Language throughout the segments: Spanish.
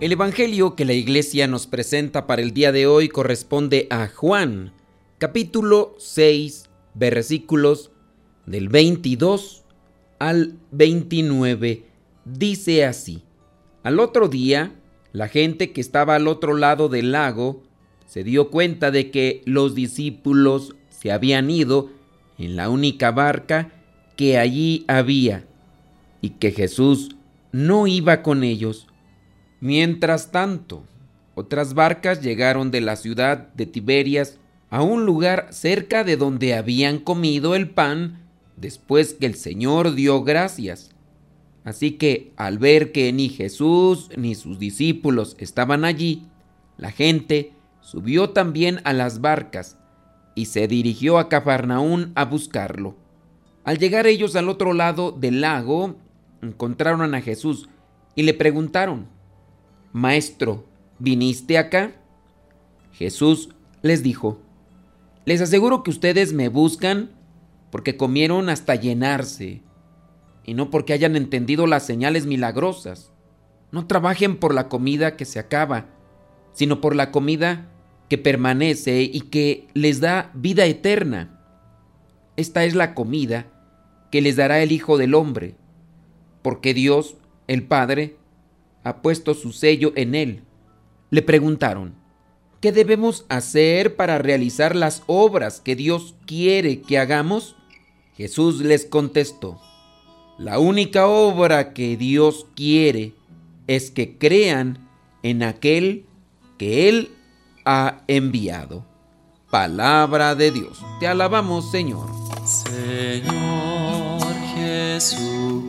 El Evangelio que la iglesia nos presenta para el día de hoy corresponde a Juan, capítulo 6, versículos del 22 al 29. Dice así, al otro día, la gente que estaba al otro lado del lago se dio cuenta de que los discípulos se habían ido en la única barca que allí había y que Jesús no iba con ellos. Mientras tanto, otras barcas llegaron de la ciudad de Tiberias a un lugar cerca de donde habían comido el pan después que el Señor dio gracias. Así que al ver que ni Jesús ni sus discípulos estaban allí, la gente subió también a las barcas y se dirigió a Cafarnaún a buscarlo. Al llegar ellos al otro lado del lago, encontraron a Jesús y le preguntaron, Maestro, ¿viniste acá? Jesús les dijo, Les aseguro que ustedes me buscan porque comieron hasta llenarse y no porque hayan entendido las señales milagrosas. No trabajen por la comida que se acaba, sino por la comida que permanece y que les da vida eterna. Esta es la comida que les dará el Hijo del Hombre, porque Dios, el Padre, ha puesto su sello en él. Le preguntaron, ¿qué debemos hacer para realizar las obras que Dios quiere que hagamos? Jesús les contestó, la única obra que Dios quiere es que crean en aquel que Él ha enviado. Palabra de Dios. Te alabamos, Señor. Señor Jesucristo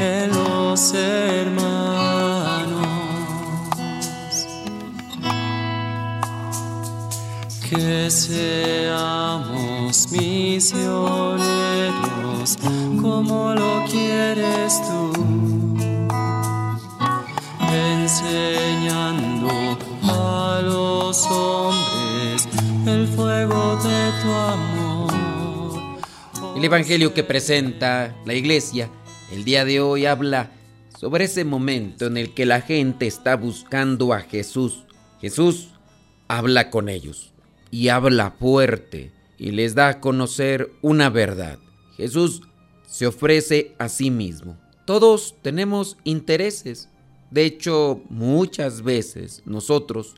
en los hermanos. Que seamos misioneros como lo quieres tú, enseñando a los hombres el fuego de tu amor. El Evangelio que presenta la iglesia el día de hoy habla sobre ese momento en el que la gente está buscando a Jesús. Jesús habla con ellos y habla fuerte y les da a conocer una verdad. Jesús se ofrece a sí mismo. Todos tenemos intereses. De hecho, muchas veces nosotros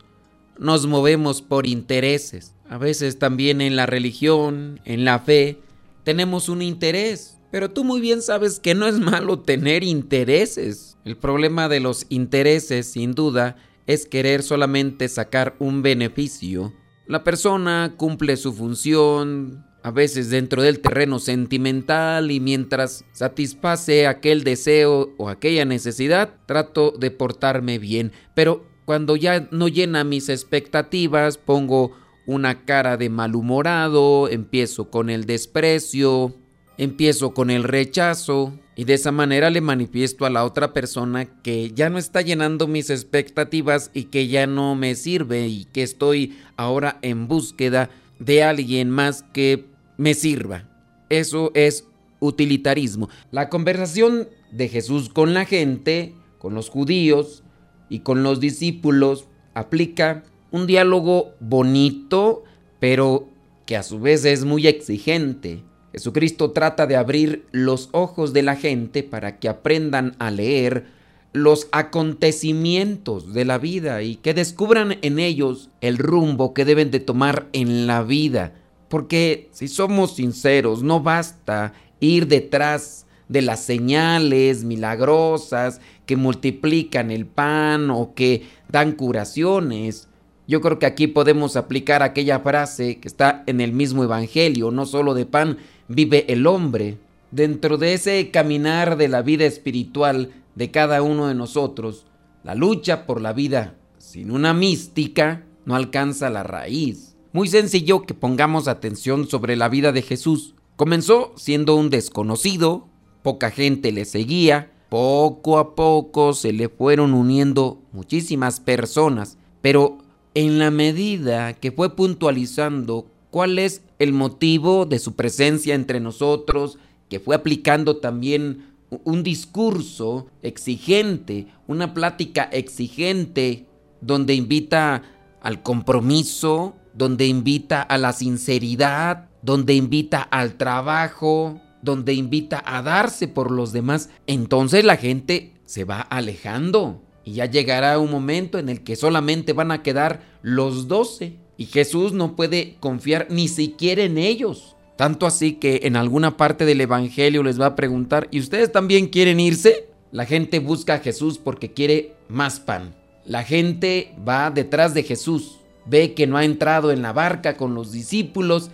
nos movemos por intereses. A veces también en la religión, en la fe, tenemos un interés pero tú muy bien sabes que no es malo tener intereses. El problema de los intereses, sin duda, es querer solamente sacar un beneficio. La persona cumple su función, a veces dentro del terreno sentimental y mientras satisface aquel deseo o aquella necesidad, trato de portarme bien. Pero cuando ya no llena mis expectativas, pongo una cara de malhumorado, empiezo con el desprecio, empiezo con el rechazo y de esa manera le manifiesto a la otra persona que ya no está llenando mis expectativas y que ya no me sirve y que estoy ahora en búsqueda de alguien más que me sirva. Eso es utilitarismo. La conversación de Jesús con la gente, con los judíos y con los discípulos aplica un diálogo bonito, pero que a su vez es muy exigente. Jesucristo trata de abrir los ojos de la gente para que aprendan a leer los acontecimientos de la vida y que descubran en ellos el rumbo que deben de tomar en la vida. Porque si somos sinceros, no basta ir detrás de las señales milagrosas que multiplican el pan o que dan curaciones. Yo creo que aquí podemos aplicar aquella frase que está en el mismo Evangelio, no solo de pan vive el hombre. Dentro de ese caminar de la vida espiritual de cada uno de nosotros, la lucha por la vida sin una mística no alcanza la raíz. Muy sencillo que pongamos atención sobre la vida de Jesús. Comenzó siendo un desconocido, poca gente le seguía, poco a poco se le fueron uniendo muchísimas personas, pero en la medida que fue puntualizando cuál es el motivo de su presencia entre nosotros, que fue aplicando también un discurso exigente, una plática exigente, donde invita al compromiso, donde invita a la sinceridad, donde invita al trabajo, donde invita a darse por los demás, entonces la gente se va alejando. Y ya llegará un momento en el que solamente van a quedar los doce. Y Jesús no puede confiar ni siquiera en ellos. Tanto así que en alguna parte del Evangelio les va a preguntar, ¿y ustedes también quieren irse? La gente busca a Jesús porque quiere más pan. La gente va detrás de Jesús, ve que no ha entrado en la barca con los discípulos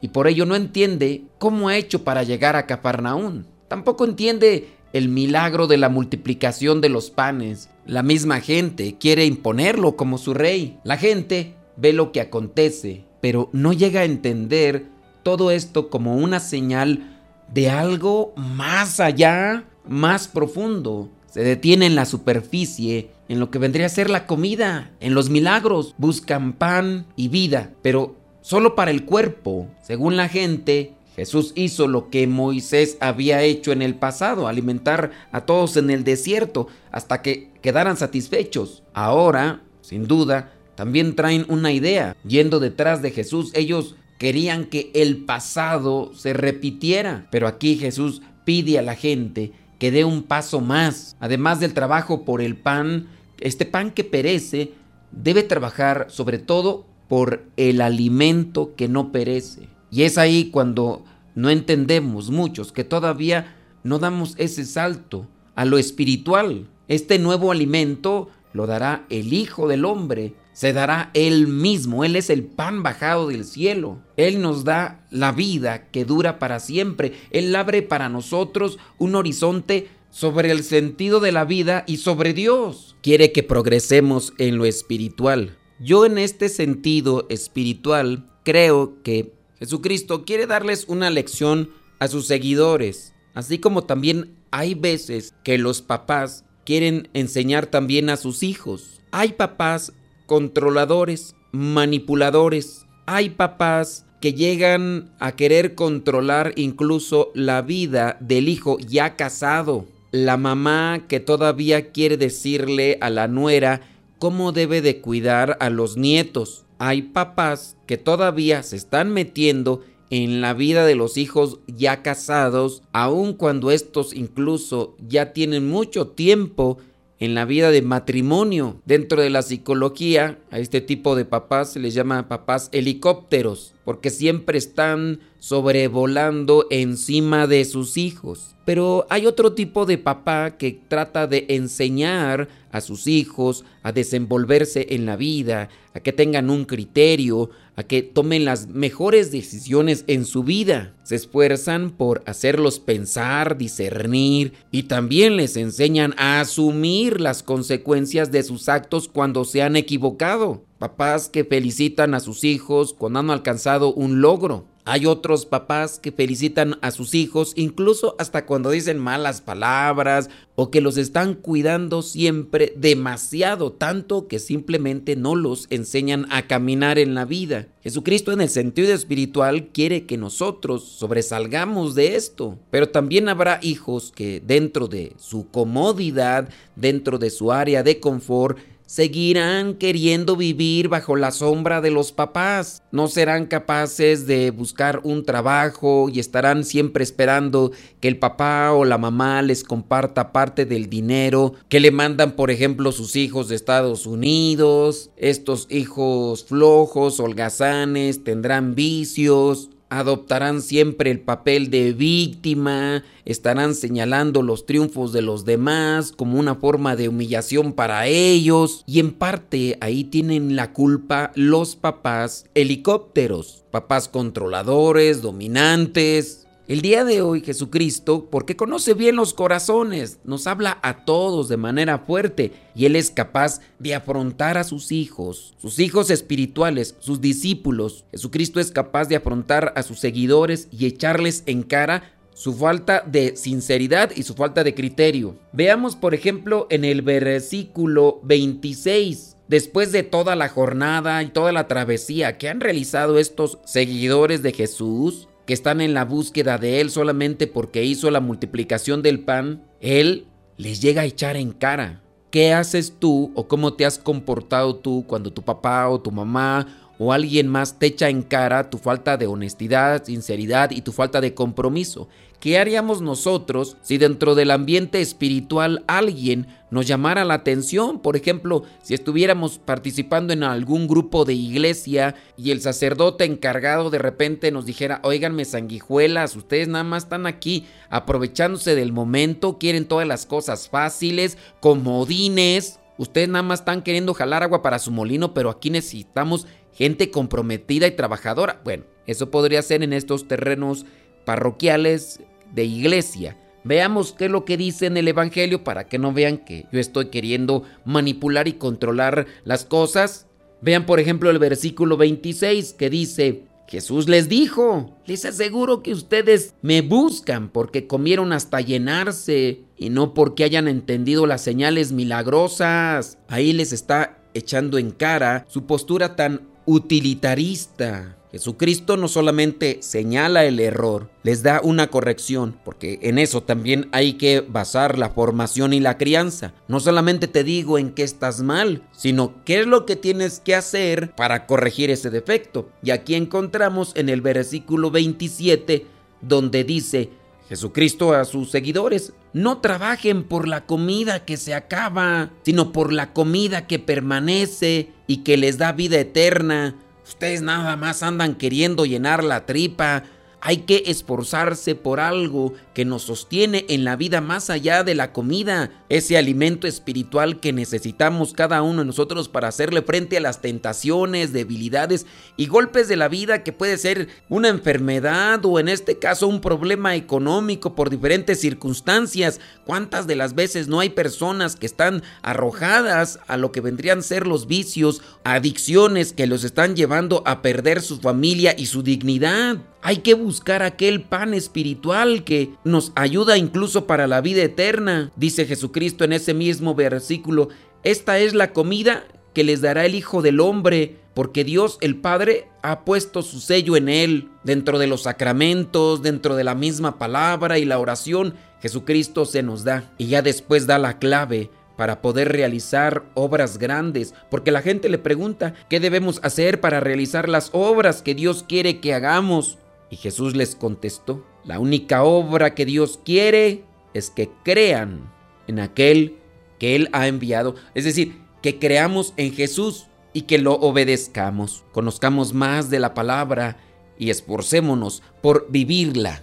y por ello no entiende cómo ha hecho para llegar a Cafarnaún. Tampoco entiende el milagro de la multiplicación de los panes. La misma gente quiere imponerlo como su rey. La gente ve lo que acontece, pero no llega a entender todo esto como una señal de algo más allá, más profundo. Se detiene en la superficie, en lo que vendría a ser la comida, en los milagros. Buscan pan y vida, pero solo para el cuerpo. Según la gente, Jesús hizo lo que Moisés había hecho en el pasado, alimentar a todos en el desierto hasta que quedaran satisfechos. Ahora, sin duda, también traen una idea. Yendo detrás de Jesús, ellos querían que el pasado se repitiera. Pero aquí Jesús pide a la gente que dé un paso más. Además del trabajo por el pan, este pan que perece debe trabajar sobre todo por el alimento que no perece. Y es ahí cuando no entendemos muchos que todavía no damos ese salto a lo espiritual. Este nuevo alimento lo dará el Hijo del Hombre, se dará Él mismo, Él es el pan bajado del cielo, Él nos da la vida que dura para siempre, Él abre para nosotros un horizonte sobre el sentido de la vida y sobre Dios. Quiere que progresemos en lo espiritual. Yo en este sentido espiritual creo que Jesucristo quiere darles una lección a sus seguidores, así como también hay veces que los papás quieren enseñar también a sus hijos. Hay papás controladores, manipuladores, hay papás que llegan a querer controlar incluso la vida del hijo ya casado, la mamá que todavía quiere decirle a la nuera cómo debe de cuidar a los nietos. Hay papás que todavía se están metiendo en la vida de los hijos ya casados, aun cuando estos incluso ya tienen mucho tiempo en la vida de matrimonio. Dentro de la psicología, a este tipo de papás se les llama papás helicópteros, porque siempre están sobrevolando encima de sus hijos. Pero hay otro tipo de papá que trata de enseñar a sus hijos a desenvolverse en la vida, a que tengan un criterio, a que tomen las mejores decisiones en su vida. Se esfuerzan por hacerlos pensar, discernir y también les enseñan a asumir las consecuencias de sus actos cuando se han equivocado. Papás que felicitan a sus hijos cuando han alcanzado un logro. Hay otros papás que felicitan a sus hijos incluso hasta cuando dicen malas palabras o que los están cuidando siempre demasiado, tanto que simplemente no los enseñan a caminar en la vida. Jesucristo en el sentido espiritual quiere que nosotros sobresalgamos de esto, pero también habrá hijos que dentro de su comodidad, dentro de su área de confort, seguirán queriendo vivir bajo la sombra de los papás. No serán capaces de buscar un trabajo y estarán siempre esperando que el papá o la mamá les comparta parte del dinero que le mandan, por ejemplo, sus hijos de Estados Unidos. Estos hijos flojos, holgazanes, tendrán vicios adoptarán siempre el papel de víctima, estarán señalando los triunfos de los demás como una forma de humillación para ellos y en parte ahí tienen la culpa los papás helicópteros, papás controladores, dominantes, el día de hoy Jesucristo, porque conoce bien los corazones, nos habla a todos de manera fuerte y Él es capaz de afrontar a sus hijos, sus hijos espirituales, sus discípulos. Jesucristo es capaz de afrontar a sus seguidores y echarles en cara su falta de sinceridad y su falta de criterio. Veamos por ejemplo en el versículo 26 después de toda la jornada y toda la travesía que han realizado estos seguidores de Jesús, que están en la búsqueda de Él solamente porque hizo la multiplicación del pan, Él les llega a echar en cara. ¿Qué haces tú o cómo te has comportado tú cuando tu papá o tu mamá o alguien más te echa en cara tu falta de honestidad, sinceridad y tu falta de compromiso. ¿Qué haríamos nosotros si dentro del ambiente espiritual alguien nos llamara la atención? Por ejemplo, si estuviéramos participando en algún grupo de iglesia y el sacerdote encargado de repente nos dijera, oiganme sanguijuelas, ustedes nada más están aquí aprovechándose del momento, quieren todas las cosas fáciles, comodines. Ustedes nada más están queriendo jalar agua para su molino, pero aquí necesitamos gente comprometida y trabajadora. Bueno, eso podría ser en estos terrenos parroquiales de iglesia. Veamos qué es lo que dice en el Evangelio para que no vean que yo estoy queriendo manipular y controlar las cosas. Vean por ejemplo el versículo 26 que dice, Jesús les dijo, les aseguro que ustedes me buscan porque comieron hasta llenarse y no porque hayan entendido las señales milagrosas. Ahí les está echando en cara su postura tan utilitarista. Jesucristo no solamente señala el error, les da una corrección, porque en eso también hay que basar la formación y la crianza. No solamente te digo en qué estás mal, sino qué es lo que tienes que hacer para corregir ese defecto. Y aquí encontramos en el versículo 27 donde dice, Jesucristo a sus seguidores, no trabajen por la comida que se acaba, sino por la comida que permanece y que les da vida eterna. Ustedes nada más andan queriendo llenar la tripa hay que esforzarse por algo que nos sostiene en la vida más allá de la comida, ese alimento espiritual que necesitamos cada uno de nosotros para hacerle frente a las tentaciones, debilidades y golpes de la vida que puede ser una enfermedad o en este caso un problema económico por diferentes circunstancias. ¿Cuántas de las veces no hay personas que están arrojadas a lo que vendrían a ser los vicios, adicciones que los están llevando a perder su familia y su dignidad? Hay que buscar aquel pan espiritual que nos ayuda incluso para la vida eterna. Dice Jesucristo en ese mismo versículo, esta es la comida que les dará el Hijo del Hombre, porque Dios el Padre ha puesto su sello en él, dentro de los sacramentos, dentro de la misma palabra y la oración, Jesucristo se nos da y ya después da la clave para poder realizar obras grandes, porque la gente le pregunta qué debemos hacer para realizar las obras que Dios quiere que hagamos. Y Jesús les contestó, la única obra que Dios quiere es que crean en aquel que Él ha enviado. Es decir, que creamos en Jesús y que lo obedezcamos. Conozcamos más de la palabra y esforcémonos por vivirla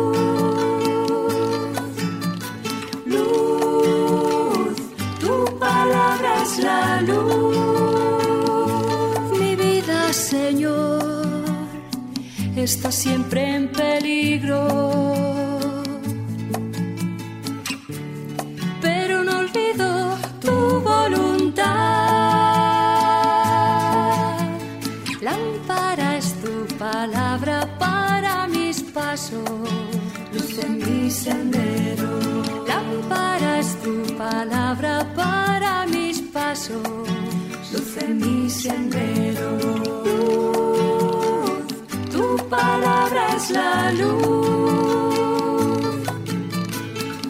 Está siempre en peligro. Pero no olvido tu voluntad. Lámpara es tu palabra para mis pasos, luz en mi sendero. Lámpara es tu palabra para mis pasos, luz en mi sendero. Palabra es la luz.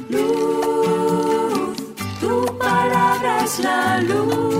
Luz, tu palabra es la luz.